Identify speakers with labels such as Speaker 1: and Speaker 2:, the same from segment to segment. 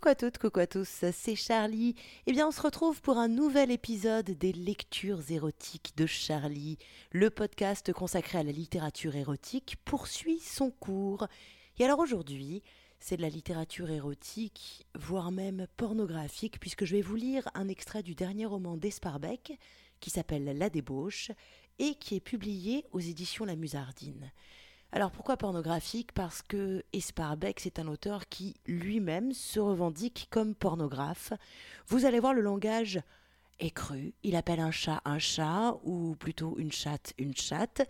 Speaker 1: Coucou à toutes, coucou à tous, c'est Charlie. Eh bien, on se retrouve pour un nouvel épisode des lectures érotiques de Charlie. Le podcast consacré à la littérature érotique poursuit son cours. Et alors aujourd'hui, c'est de la littérature érotique, voire même pornographique, puisque je vais vous lire un extrait du dernier roman d'Esparbeck, qui s'appelle La débauche, et qui est publié aux éditions La Musardine. Alors pourquoi pornographique? Parce que Esparbeck, c'est un auteur qui lui-même se revendique comme pornographe. Vous allez voir le langage est cru. Il appelle un chat un chat, ou plutôt une chatte une chatte,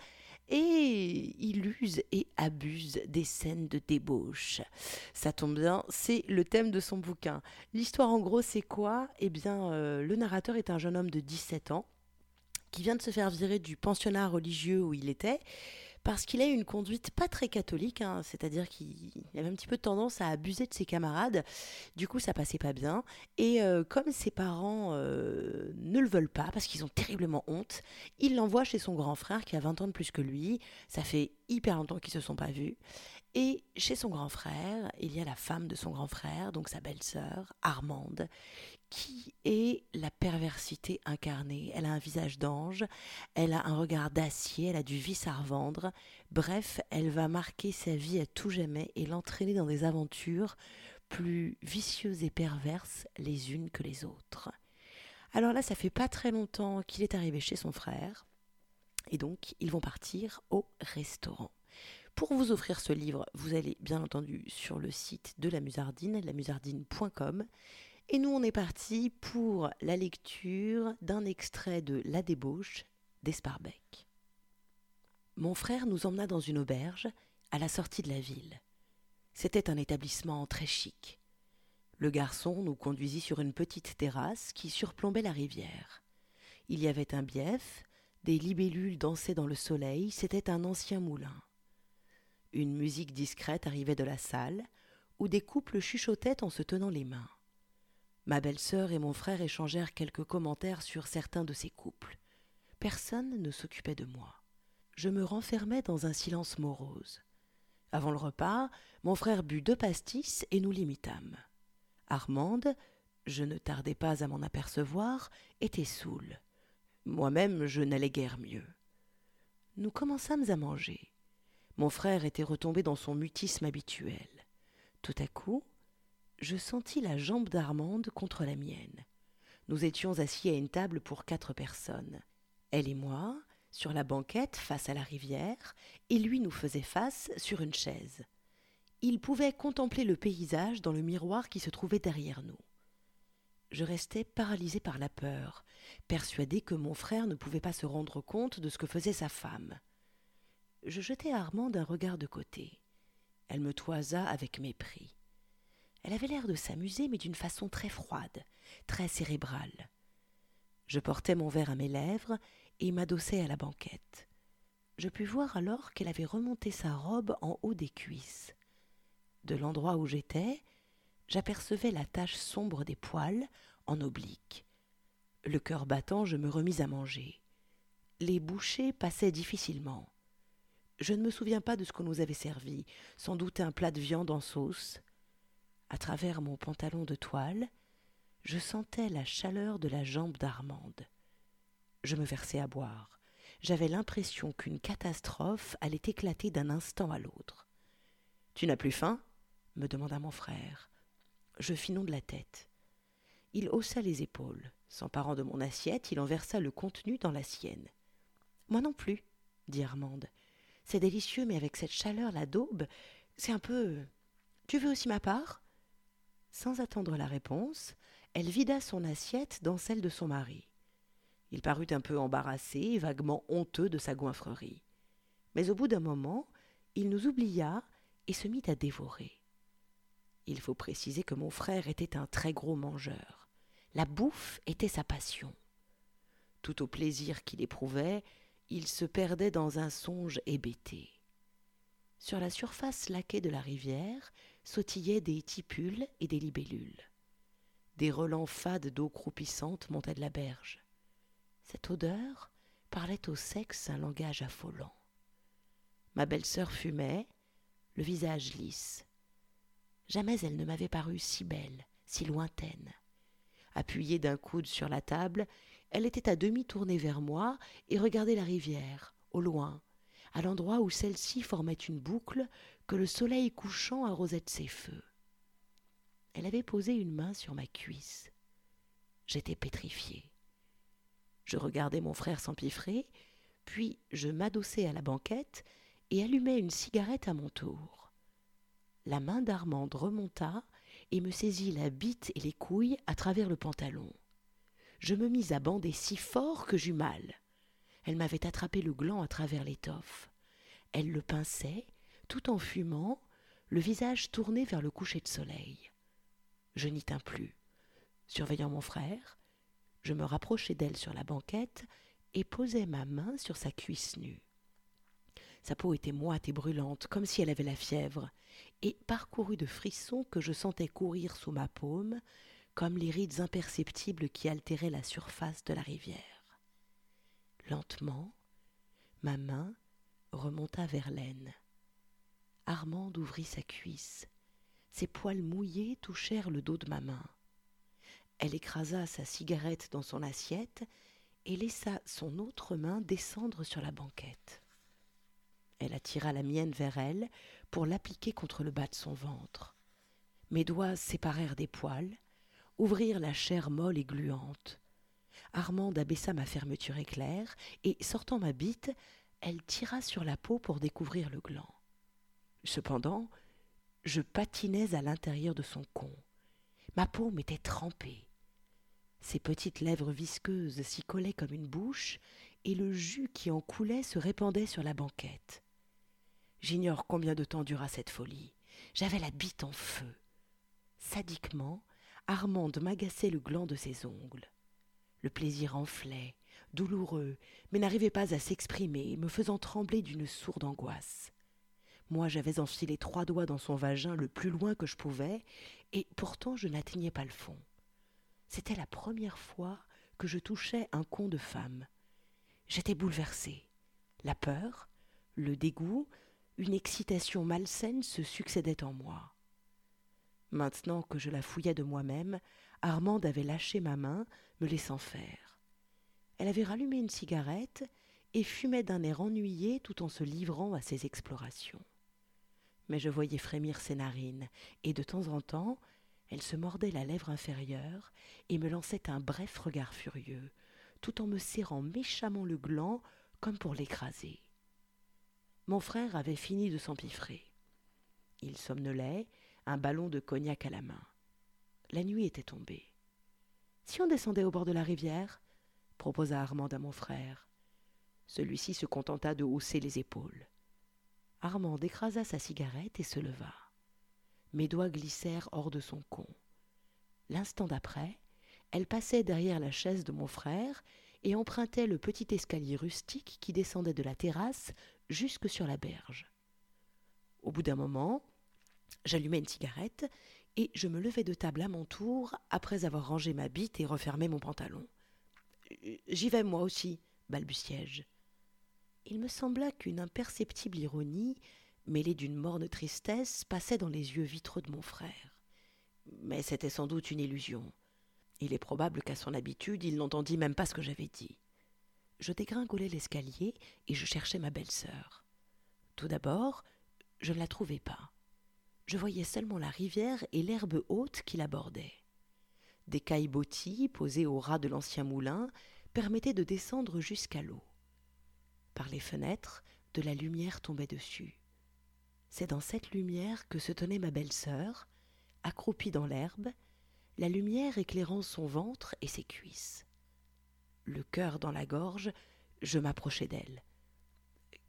Speaker 1: et il use et abuse des scènes de débauche. Ça tombe bien, c'est le thème de son bouquin. L'histoire en gros, c'est quoi? Eh bien, euh, le narrateur est un jeune homme de 17 ans qui vient de se faire virer du pensionnat religieux où il était parce qu'il a une conduite pas très catholique, hein, c'est-à-dire qu'il avait un petit peu tendance à abuser de ses camarades. Du coup, ça passait pas bien. Et euh, comme ses parents euh, ne le veulent pas, parce qu'ils ont terriblement honte, il l'envoie chez son grand frère qui a 20 ans de plus que lui. Ça fait hyper longtemps qu'ils se sont pas vus. Et chez son grand frère, il y a la femme de son grand frère, donc sa belle-sœur, Armande, qui est la perversité incarnée? Elle a un visage d'ange, elle a un regard d'acier, elle a du vice à revendre. Bref, elle va marquer sa vie à tout jamais et l'entraîner dans des aventures plus vicieuses et perverses les unes que les autres. Alors là, ça fait pas très longtemps qu'il est arrivé chez son frère, et donc ils vont partir au restaurant. Pour vous offrir ce livre, vous allez bien entendu sur le site de la Musardine, lamusardine.com. Et nous, on est parti pour la lecture d'un extrait de La débauche d'Esparbeck. Mon frère nous emmena dans une auberge à la sortie de la ville. C'était un établissement très chic. Le garçon nous conduisit sur une petite terrasse qui surplombait la rivière. Il y avait un bief, des libellules dansaient dans le soleil, c'était un ancien moulin. Une musique discrète arrivait de la salle, où des couples chuchotaient en se tenant les mains. Ma belle-sœur et mon frère échangèrent quelques commentaires sur certains de ces couples. Personne ne s'occupait de moi. Je me renfermais dans un silence morose. Avant le repas, mon frère but deux pastis et nous l'imitâmes. Armande, je ne tardai pas à m'en apercevoir, était saoule. Moi-même, je n'allais guère mieux. Nous commençâmes à manger. Mon frère était retombé dans son mutisme habituel. Tout à coup, je sentis la jambe d'Armande contre la mienne. Nous étions assis à une table pour quatre personnes. Elle et moi, sur la banquette face à la rivière, et lui nous faisait face sur une chaise. Il pouvait contempler le paysage dans le miroir qui se trouvait derrière nous. Je restais paralysé par la peur, persuadé que mon frère ne pouvait pas se rendre compte de ce que faisait sa femme. Je jetai à Armande un regard de côté. Elle me toisa avec mépris. Elle avait l'air de s'amuser, mais d'une façon très froide, très cérébrale. Je portais mon verre à mes lèvres et m'adossai à la banquette. Je pus voir alors qu'elle avait remonté sa robe en haut des cuisses. De l'endroit où j'étais, j'apercevais la tache sombre des poils en oblique. Le cœur battant, je me remis à manger. Les bouchées passaient difficilement. Je ne me souviens pas de ce qu'on nous avait servi, sans doute un plat de viande en sauce. À travers mon pantalon de toile, je sentais la chaleur de la jambe d'Armande. Je me versai à boire. J'avais l'impression qu'une catastrophe allait éclater d'un instant à l'autre. Tu n'as plus faim? me demanda mon frère. Je fis non de la tête. Il haussa les épaules. S'emparant de mon assiette, il en versa le contenu dans la sienne. Moi non plus, dit Armande. C'est délicieux, mais avec cette chaleur la daube, c'est un peu. Tu veux aussi ma part? Sans attendre la réponse, elle vida son assiette dans celle de son mari. Il parut un peu embarrassé et vaguement honteux de sa goinfrerie. Mais au bout d'un moment, il nous oublia et se mit à dévorer. Il faut préciser que mon frère était un très gros mangeur. La bouffe était sa passion. Tout au plaisir qu'il éprouvait, il se perdait dans un songe hébété. Sur la surface laquée de la rivière sautillaient des tipules et des libellules. Des relents fades d'eau croupissante montaient de la berge. Cette odeur parlait au sexe un langage affolant. Ma belle-sœur fumait, le visage lisse. Jamais elle ne m'avait paru si belle, si lointaine. Appuyée d'un coude sur la table, elle était à demi tournée vers moi et regardait la rivière, au loin, à l'endroit où celle-ci formait une boucle que le soleil couchant arrosait de ses feux. Elle avait posé une main sur ma cuisse. J'étais pétrifié. Je regardais mon frère s'empiffrer, puis je m'adossai à la banquette et allumai une cigarette à mon tour. La main d'Armande remonta et me saisit la bite et les couilles à travers le pantalon. Je me mis à bander si fort que j'eus mal. Elle m'avait attrapé le gland à travers l'étoffe. Elle le pinçait, tout en fumant, le visage tourné vers le coucher de soleil. Je n'y tins plus. Surveillant mon frère, je me rapprochai d'elle sur la banquette et posai ma main sur sa cuisse nue. Sa peau était moite et brûlante, comme si elle avait la fièvre, et parcourue de frissons que je sentais courir sous ma paume, comme les rides imperceptibles qui altéraient la surface de la rivière. Lentement, ma main remonta vers l'aine. Armande ouvrit sa cuisse. Ses poils mouillés touchèrent le dos de ma main. Elle écrasa sa cigarette dans son assiette et laissa son autre main descendre sur la banquette. Elle attira la mienne vers elle pour l'appliquer contre le bas de son ventre. Mes doigts séparèrent des poils, ouvrirent la chair molle et gluante. Armande abaissa ma fermeture éclair, et, sortant ma bite, elle tira sur la peau pour découvrir le gland. Cependant, je patinais à l'intérieur de son con. Ma peau m'était trempée. Ses petites lèvres visqueuses s'y collaient comme une bouche, et le jus qui en coulait se répandait sur la banquette. J'ignore combien de temps dura cette folie. J'avais la bite en feu. Sadiquement, Armande m'agaçait le gland de ses ongles. Le plaisir enflait, douloureux, mais n'arrivait pas à s'exprimer, me faisant trembler d'une sourde angoisse. Moi j'avais enfilé trois doigts dans son vagin le plus loin que je pouvais, et pourtant je n'atteignais pas le fond. C'était la première fois que je touchais un con de femme. J'étais bouleversée. La peur, le dégoût, une excitation malsaine se succédaient en moi. Maintenant que je la fouillais de moi-même, Armande avait lâché ma main, me laissant faire. Elle avait rallumé une cigarette et fumait d'un air ennuyé tout en se livrant à ses explorations mais je voyais frémir ses narines, et de temps en temps elle se mordait la lèvre inférieure et me lançait un bref regard furieux, tout en me serrant méchamment le gland comme pour l'écraser. Mon frère avait fini de s'empiffrer. Il somnolait, un ballon de cognac à la main. La nuit était tombée. Si on descendait au bord de la rivière proposa Armand à mon frère. Celui-ci se contenta de hausser les épaules. Armand écrasa sa cigarette et se leva. Mes doigts glissèrent hors de son con. L'instant d'après, elle passait derrière la chaise de mon frère et empruntait le petit escalier rustique qui descendait de la terrasse jusque sur la berge. Au bout d'un moment, j'allumai une cigarette et je me levai de table à mon tour après avoir rangé ma bite et refermé mon pantalon. J'y vais moi aussi, balbutiai-je il me sembla qu'une imperceptible ironie, mêlée d'une morne tristesse, passait dans les yeux vitreux de mon frère. Mais c'était sans doute une illusion. Il est probable qu'à son habitude, il n'entendit même pas ce que j'avais dit. Je dégringolai l'escalier et je cherchais ma belle-sœur. Tout d'abord, je ne la trouvais pas. Je voyais seulement la rivière et l'herbe haute qui l'abordait. Des caillebotis posés au ras de l'ancien moulin permettaient de descendre jusqu'à l'eau. Par les fenêtres, de la lumière tombait dessus. C'est dans cette lumière que se tenait ma belle-sœur, accroupie dans l'herbe, la lumière éclairant son ventre et ses cuisses. Le cœur dans la gorge, je m'approchai d'elle.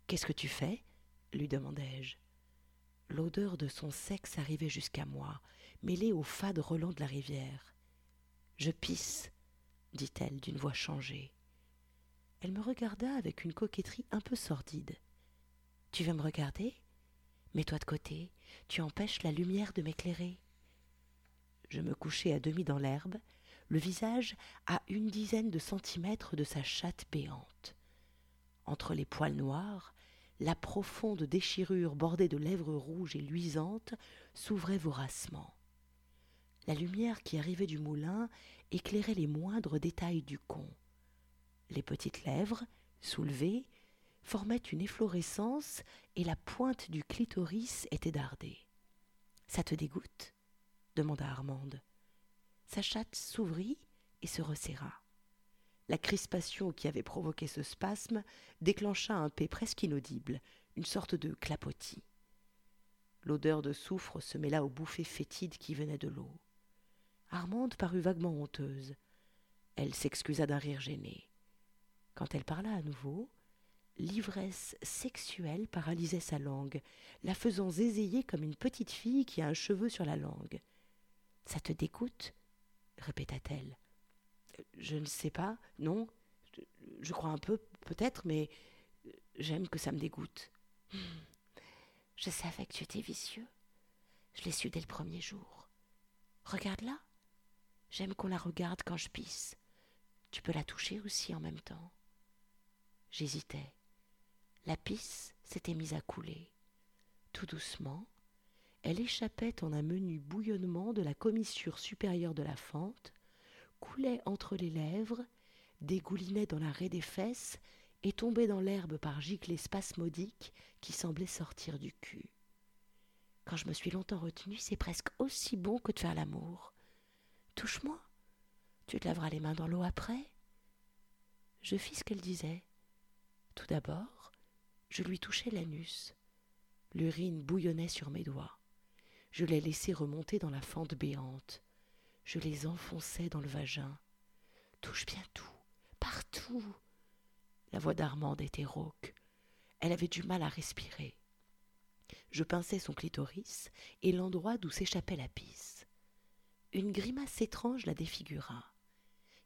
Speaker 1: Qu'est-ce que tu fais? lui demandai-je. L'odeur de son sexe arrivait jusqu'à moi, mêlée au fade relent de la rivière. Je pisse, dit-elle d'une voix changée. Elle me regarda avec une coquetterie un peu sordide. Tu veux me regarder? Mets-toi de côté, tu empêches la lumière de m'éclairer. Je me couchai à demi dans l'herbe, le visage à une dizaine de centimètres de sa chatte béante. Entre les poils noirs, la profonde déchirure bordée de lèvres rouges et luisantes s'ouvrait voracement. La lumière qui arrivait du moulin éclairait les moindres détails du con. Les petites lèvres, soulevées, formaient une efflorescence et la pointe du clitoris était dardée. Ça te dégoûte? demanda Armande. Sa chatte s'ouvrit et se resserra. La crispation qui avait provoqué ce spasme déclencha un paix presque inaudible, une sorte de clapotis. L'odeur de soufre se mêla aux bouffées fétides qui venaient de l'eau. Armande parut vaguement honteuse. Elle s'excusa d'un rire gêné. Quand elle parla à nouveau, l'ivresse sexuelle paralysait sa langue, la faisant zézayer comme une petite fille qui a un cheveu sur la langue. Ça te dégoûte? répéta-t-elle. Je ne sais pas, non. Je, crois un peu, peut-être, mais j'aime que ça me dégoûte.
Speaker 2: Je savais que tu étais vicieux. Je l'ai su dès le premier jour. Regarde là. J'aime qu'on la regarde quand je pisse. Tu peux la toucher aussi en même temps. J'hésitais. La pisse s'était mise à couler. Tout doucement, elle échappait en un menu bouillonnement de la commissure supérieure de la fente, coulait entre les lèvres, dégoulinait dans la raie des fesses et tombait dans l'herbe par giclées spasmodiques qui semblaient sortir du cul. Quand je me suis longtemps retenue, c'est presque aussi bon que de faire l'amour. Touche-moi. Tu te laveras les mains dans l'eau après. Je fis ce qu'elle disait. Tout d'abord, je lui touchai l'anus. L'urine bouillonnait sur mes doigts. Je les laissai remonter dans la fente béante. Je les enfonçai dans le vagin. Touche bien tout, partout. La voix d'Armande était rauque. Elle avait du mal à respirer. Je pinçai son clitoris et l'endroit d'où s'échappait la pisse. Une grimace étrange la défigura.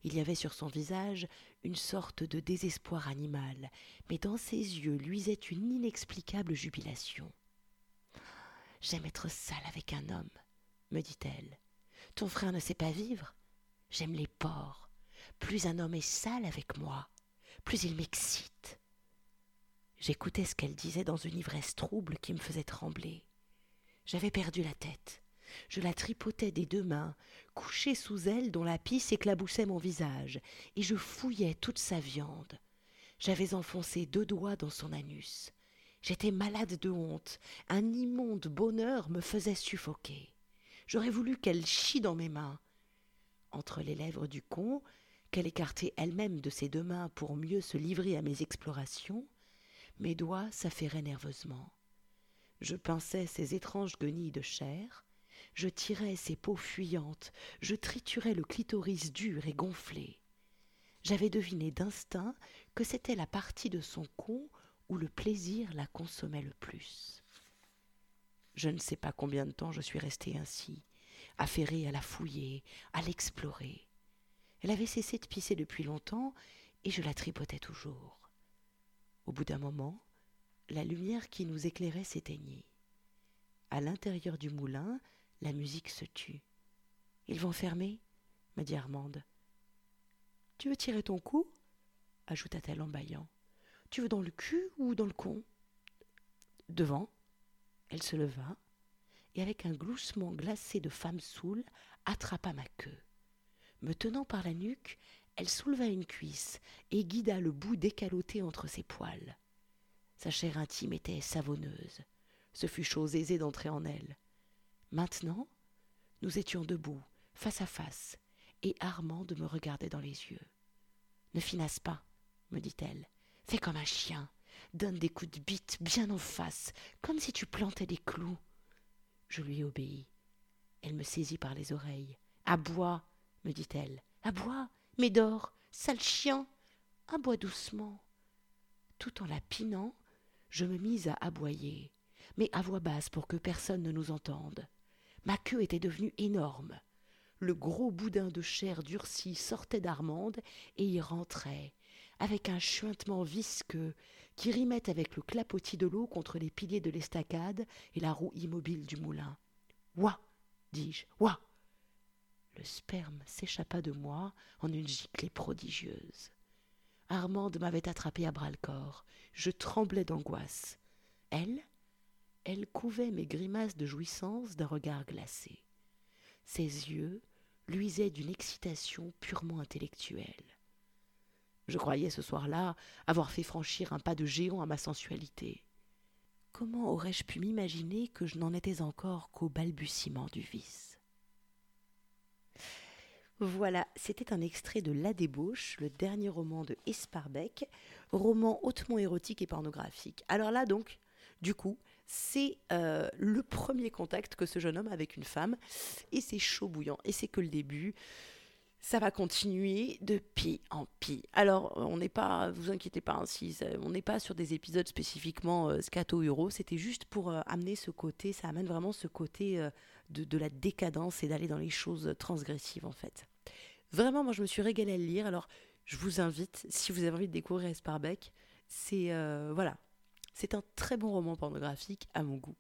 Speaker 2: Il y avait sur son visage une sorte de désespoir animal, mais dans ses yeux luisait une inexplicable jubilation. J'aime être sale avec un homme, me dit-elle. Ton frère ne sait pas vivre. J'aime les porcs. Plus un homme est sale avec moi, plus il m'excite. J'écoutais ce qu'elle disait dans une ivresse trouble qui me faisait trembler. J'avais perdu la tête. Je la tripotais des deux mains, couchée sous elle dont la pisse éclaboussait mon visage, et je fouillais toute sa viande. J'avais enfoncé deux doigts dans son anus. J'étais malade de honte. Un immonde bonheur me faisait suffoquer. J'aurais voulu qu'elle chie dans mes mains. Entre les lèvres du con, qu'elle écartait elle-même de ses deux mains pour mieux se livrer à mes explorations, mes doigts s'affairaient nerveusement. Je pinçais ces étranges guenilles de chair, je tirais ses peaux fuyantes, je triturais le clitoris dur et gonflé. J'avais deviné d'instinct que c'était la partie de son con où le plaisir la consommait le plus. Je ne sais pas combien de temps je suis restée ainsi, affairée à la fouiller, à l'explorer. Elle avait cessé de pisser depuis longtemps, et je la tripotais toujours. Au bout d'un moment, la lumière qui nous éclairait s'éteignit. À l'intérieur du moulin, la musique se tut. Ils vont fermer me dit Armande. Tu veux tirer ton cou ajouta-t-elle en bâillant. Tu veux dans le cul ou dans le con? Devant. Elle se leva et avec un gloussement glacé de femme saoule attrapa ma queue. Me tenant par la nuque, elle souleva une cuisse et guida le bout décaloté entre ses poils. Sa chair intime était savonneuse. Ce fut chose aisée d'entrer en elle. Maintenant, nous étions debout, face à face, et Armande me regardait dans les yeux. Ne finasse pas, me dit-elle. Fais comme un chien. Donne des coups de bite bien en face, comme si tu plantais des clous. Je lui obéis. Elle me saisit par les oreilles. Aboie, me dit-elle. Aboie, mais dors, sale chien. Aboie doucement. Tout en la pinant, je me mis à aboyer, mais à voix basse pour que personne ne nous entende. Ma queue était devenue énorme. Le gros boudin de chair durcie sortait d'Armande et y rentrait, avec un chuintement visqueux qui rimait avec le clapotis de l'eau contre les piliers de l'estacade et la roue immobile du moulin. Ouah dis-je, ouah Le sperme s'échappa de moi en une giclée prodigieuse. Armande m'avait attrapé à bras-le-corps. Je tremblais d'angoisse. Elle, elle couvait mes grimaces de jouissance d'un regard glacé. Ses yeux luisaient d'une excitation purement intellectuelle. Je croyais ce soir-là avoir fait franchir un pas de géant à ma sensualité. Comment aurais-je pu m'imaginer que je n'en étais encore qu'au balbutiement du vice? Voilà, c'était un extrait de La débauche, le dernier roman de Esparbeck, roman hautement érotique et pornographique. Alors là donc, du coup, c'est euh, le premier contact que ce jeune homme a avec une femme, et c'est chaud bouillant, et c'est que le début ça va continuer de pis en pis. Alors, on n'est pas, vous inquiétez pas, ainsi, on n'est pas sur des épisodes spécifiquement euh, scato euro, c'était juste pour euh, amener ce côté, ça amène vraiment ce côté euh, de, de, la décadence et d'aller dans les choses transgressives en fait. Vraiment, moi je me suis régalée à le lire, alors je vous invite, si vous avez envie de découvrir Esparbeck, c'est voilà, c'est un très bon roman pornographique à mon goût.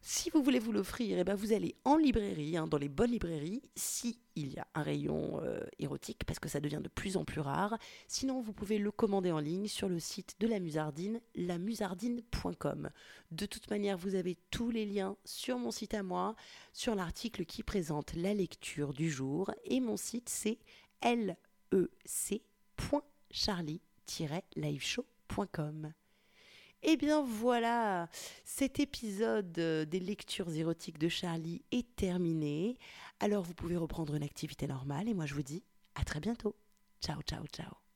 Speaker 2: Si vous voulez vous l'offrir, eh ben vous allez en librairie, hein, dans les bonnes librairies, si il y a un rayon euh, érotique, parce que ça devient de plus en plus rare. Sinon, vous pouvez le commander en ligne sur le site de la Musardine, lamusardine.com. De toute manière, vous avez tous les liens sur mon site à moi, sur l'article qui présente la lecture du jour, et mon site c'est lec.charlie-liveshow.com. Eh bien voilà, cet épisode euh, des lectures érotiques de Charlie est terminé. Alors vous pouvez reprendre une activité normale et moi je vous dis à très bientôt. Ciao, ciao, ciao.